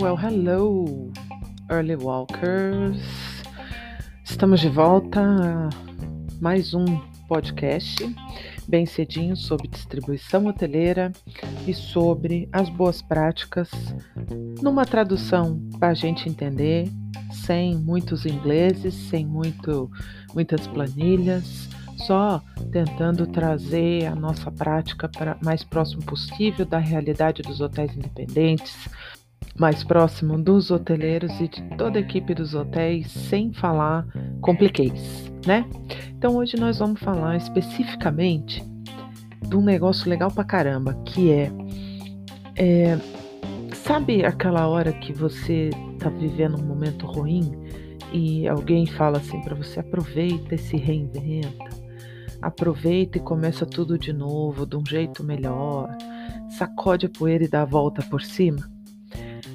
Well, hello, early walkers. Estamos de volta a mais um podcast bem cedinho sobre distribuição hoteleira e sobre as boas práticas, numa tradução para a gente entender, sem muitos ingleses, sem muito, muitas planilhas, só tentando trazer a nossa prática para mais próximo possível da realidade dos hotéis independentes, mais próximo dos hoteleiros e de toda a equipe dos hotéis, sem falar compliquês, né? Então hoje nós vamos falar especificamente de um negócio legal pra caramba, que é, é sabe aquela hora que você tá vivendo um momento ruim e alguém fala assim para você aproveita e se reinventa, aproveita e começa tudo de novo, de um jeito melhor, sacode a poeira e dá a volta por cima?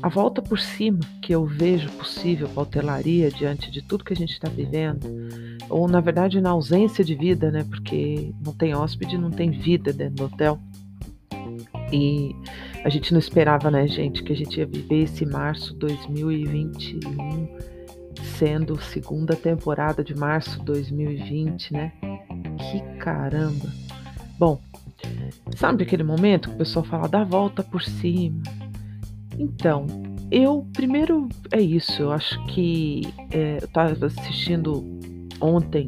A volta por cima que eu vejo possível para a hotelaria diante de tudo que a gente está vivendo, ou na verdade na ausência de vida, né? Porque não tem hóspede, não tem vida dentro do hotel. E a gente não esperava, né, gente, que a gente ia viver esse março 2021 sendo segunda temporada de março 2020, né? Que caramba! Bom, sabe aquele momento que o pessoal fala da volta por cima? Então, eu primeiro é isso. Eu acho que é, eu estava assistindo ontem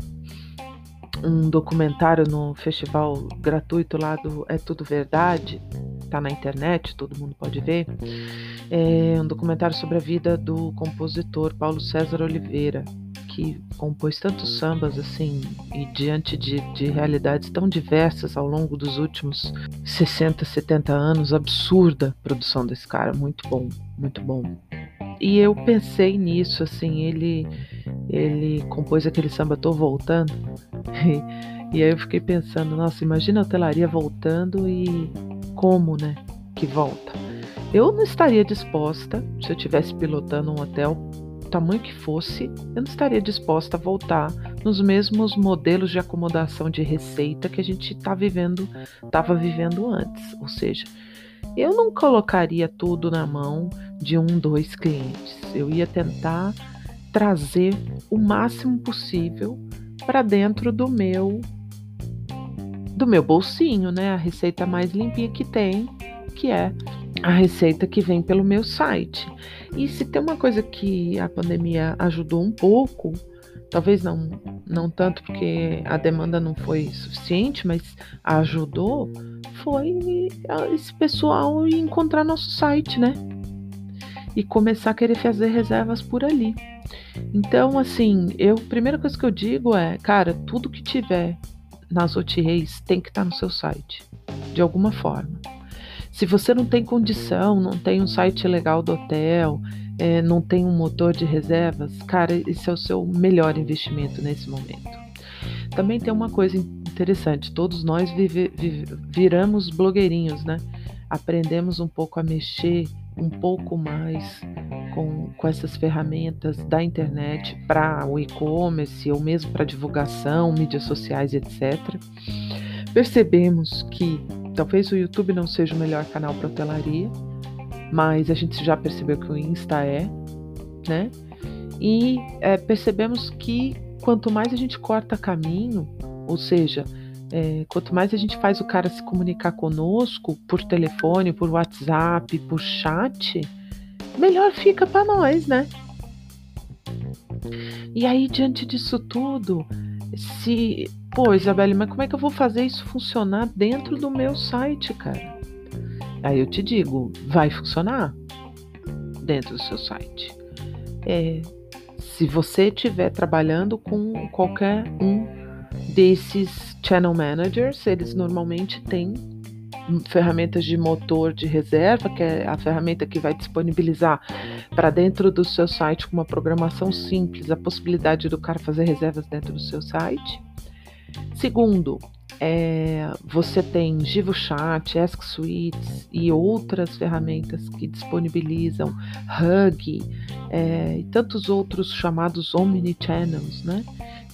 um documentário no festival gratuito lá do É Tudo Verdade, tá na internet, todo mundo pode ver. É um documentário sobre a vida do compositor Paulo César Oliveira que compôs tantos sambas assim e diante de, de realidades tão diversas ao longo dos últimos 60, 70 anos, absurda produção desse cara, muito bom, muito bom. E eu pensei nisso, assim, ele ele compôs aquele samba Tô Voltando. E, e aí eu fiquei pensando, nossa, imagina a hotelaria voltando e como, né, que volta. Eu não estaria disposta, se eu estivesse pilotando um hotel, tamanho que fosse, eu não estaria disposta a voltar nos mesmos modelos de acomodação de receita que a gente está vivendo, estava vivendo antes. Ou seja, eu não colocaria tudo na mão de um, dois clientes. Eu ia tentar trazer o máximo possível para dentro do meu do meu bolsinho, né? A receita mais limpinha que tem, que é a receita que vem pelo meu site. E se tem uma coisa que a pandemia ajudou um pouco, talvez não, não tanto porque a demanda não foi suficiente, mas ajudou, foi esse pessoal encontrar nosso site, né? E começar a querer fazer reservas por ali. Então, assim, eu, primeira coisa que eu digo é, cara, tudo que tiver nas OTAs tem que estar no seu site, de alguma forma. Se você não tem condição, não tem um site legal do hotel, é, não tem um motor de reservas, cara, esse é o seu melhor investimento nesse momento. Também tem uma coisa interessante: todos nós vive, vive, viramos blogueirinhos, né? Aprendemos um pouco a mexer um pouco mais com, com essas ferramentas da internet para o e-commerce ou mesmo para divulgação, mídias sociais, etc. Percebemos que talvez o YouTube não seja o melhor canal para hotelaria, mas a gente já percebeu que o Insta é, né? E é, percebemos que quanto mais a gente corta caminho, ou seja, é, quanto mais a gente faz o cara se comunicar conosco por telefone, por WhatsApp, por chat, melhor fica para nós, né? E aí, diante disso tudo, se. Pô, Isabelle, mas como é que eu vou fazer isso funcionar dentro do meu site, cara? Aí eu te digo, vai funcionar dentro do seu site. É, se você estiver trabalhando com qualquer um desses channel managers, eles normalmente têm ferramentas de motor de reserva, que é a ferramenta que vai disponibilizar para dentro do seu site com uma programação simples a possibilidade do cara fazer reservas dentro do seu site. Segundo, é, você tem GivoChat, Ask Suites e outras ferramentas que disponibilizam Hug é, e tantos outros chamados Omnichannels, né?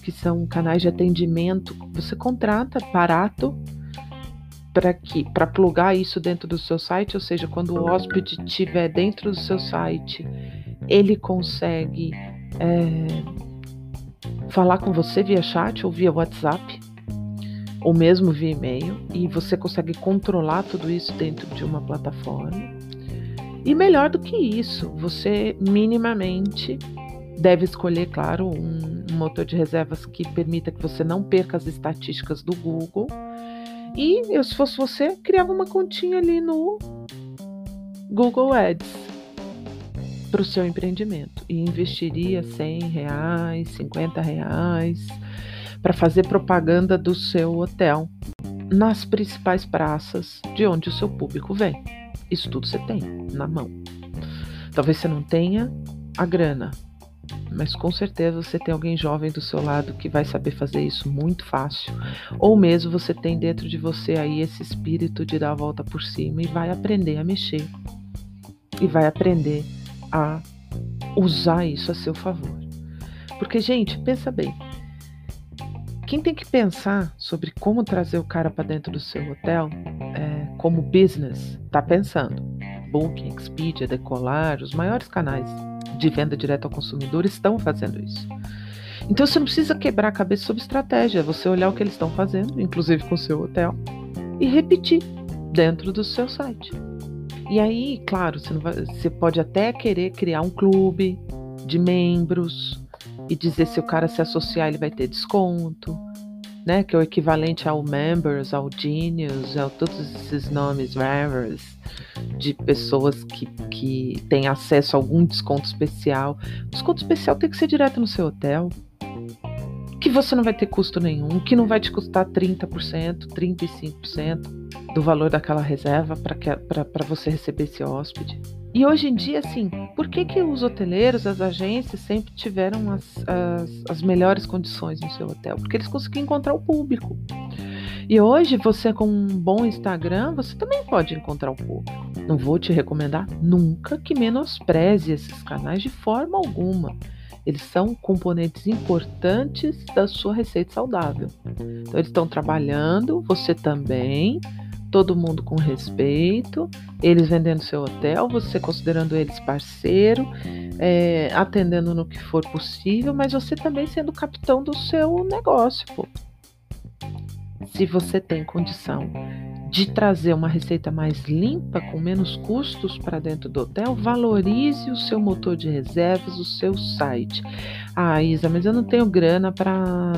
Que são canais de atendimento. Você contrata barato para que para plugar isso dentro do seu site, ou seja, quando o hóspede estiver dentro do seu site, ele consegue é, falar com você via chat ou via WhatsApp, ou mesmo via e-mail, e você consegue controlar tudo isso dentro de uma plataforma. E melhor do que isso, você minimamente deve escolher, claro, um, motor de reservas que permita que você não perca as estatísticas do Google. E eu, se fosse você, criava uma continha ali no Google Ads para o seu empreendimento e investiria 100 reais, 50 reais para fazer propaganda do seu hotel nas principais praças de onde o seu público vem. Isso tudo você tem na mão. Talvez você não tenha a grana, mas com certeza você tem alguém jovem do seu lado que vai saber fazer isso muito fácil. Ou mesmo você tem dentro de você aí esse espírito de dar a volta por cima e vai aprender a mexer. E vai aprender a usar isso a seu favor. Porque, gente, pensa bem. Quem tem que pensar sobre como trazer o cara para dentro do seu hotel, é, como business, tá pensando. Booking, Expedia, Decolar, os maiores canais de venda direto ao consumidor estão fazendo isso. Então você não precisa quebrar a cabeça sobre estratégia, é você olhar o que eles estão fazendo, inclusive com o seu hotel, e repetir dentro do seu site. E aí, claro, você, vai, você pode até querer criar um clube de membros e dizer se o cara se associar ele vai ter desconto, né? Que é o equivalente ao members, ao genius, a todos esses nomes rares de pessoas que, que têm acesso a algum desconto especial. Desconto especial tem que ser direto no seu hotel que você não vai ter custo nenhum, que não vai te custar 30%, 35% do valor daquela reserva para você receber esse hóspede. E hoje em dia, assim, por que, que os hoteleiros, as agências sempre tiveram as, as, as melhores condições no seu hotel? Porque eles conseguiam encontrar o público. E hoje, você com um bom Instagram, você também pode encontrar o público. Não vou te recomendar nunca que menospreze esses canais de forma alguma. Eles são componentes importantes da sua receita saudável. Então, eles estão trabalhando, você também, todo mundo com respeito, eles vendendo seu hotel, você considerando eles parceiro, é, atendendo no que for possível, mas você também sendo capitão do seu negócio. Pô. Se você tem condição de trazer uma receita mais limpa, com menos custos para dentro do hotel, valorize o seu motor de reservas, o seu site. Ah, Isa, mas eu não tenho grana para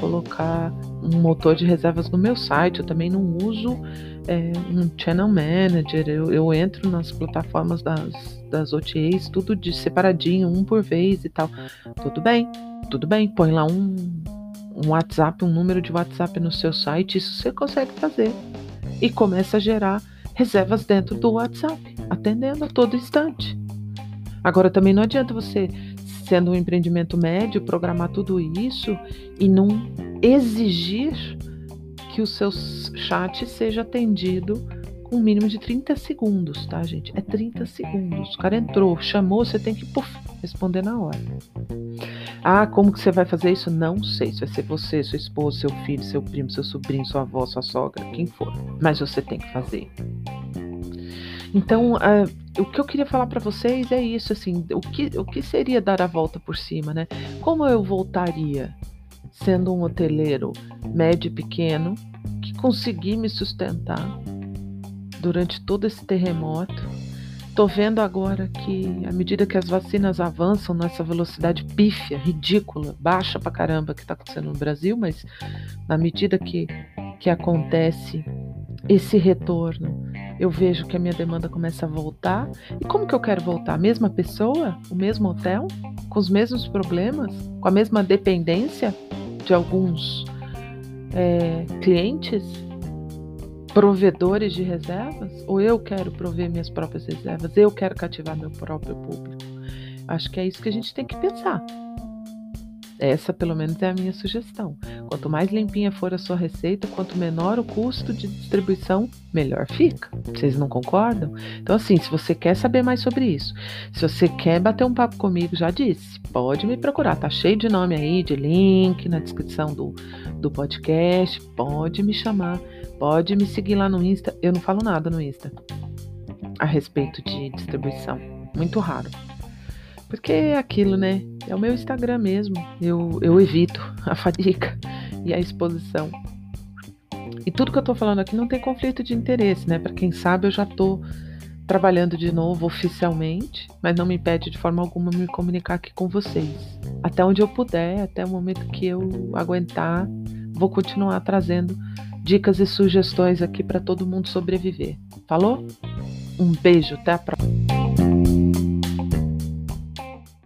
colocar um motor de reservas no meu site, eu também não uso é, um channel manager, eu, eu entro nas plataformas das, das OTAs, tudo de separadinho, um por vez e tal. Tudo bem, tudo bem, põe lá um, um WhatsApp, um número de WhatsApp no seu site, isso você consegue fazer e começa a gerar reservas dentro do WhatsApp, atendendo a todo instante. Agora também não adianta você, sendo um empreendimento médio, programar tudo isso e não exigir que o seu chat seja atendido com um mínimo de 30 segundos, tá, gente? É 30 segundos. O cara entrou, chamou, você tem que puff, responder na hora. Ah, como que você vai fazer isso? Não sei. Se vai ser você, sua esposa, seu filho, seu primo, seu sobrinho, sua avó, sua sogra, quem for. Mas você tem que fazer. Então, uh, o que eu queria falar para vocês é isso, assim, o que, o que seria dar a volta por cima, né? Como eu voltaria sendo um hoteleiro médio e pequeno que consegui me sustentar durante todo esse terremoto. Tô vendo agora que, à medida que as vacinas avançam nessa velocidade pífia, ridícula, baixa pra caramba que tá acontecendo no Brasil, mas na medida que, que acontece esse retorno, eu vejo que a minha demanda começa a voltar. E como que eu quero voltar? A mesma pessoa? O mesmo hotel? Com os mesmos problemas? Com a mesma dependência de alguns é, clientes? provedores de reservas? Ou eu quero prover minhas próprias reservas? Eu quero cativar meu próprio público? Acho que é isso que a gente tem que pensar. Essa, pelo menos, é a minha sugestão. Quanto mais limpinha for a sua receita, quanto menor o custo de distribuição, melhor fica. Vocês não concordam? Então, assim, se você quer saber mais sobre isso, se você quer bater um papo comigo, já disse, pode me procurar. Tá cheio de nome aí, de link na descrição do, do podcast. Pode me chamar, pode me seguir lá no Insta. Eu não falo nada no Insta a respeito de distribuição. Muito raro. Porque é aquilo, né? É o meu Instagram mesmo. Eu, eu evito a fadiga e a exposição. E tudo que eu tô falando aqui não tem conflito de interesse, né? Para quem sabe, eu já tô trabalhando de novo oficialmente, mas não me impede de forma alguma me comunicar aqui com vocês. Até onde eu puder, até o momento que eu aguentar, vou continuar trazendo dicas e sugestões aqui para todo mundo sobreviver. Falou? Um beijo, até a próxima.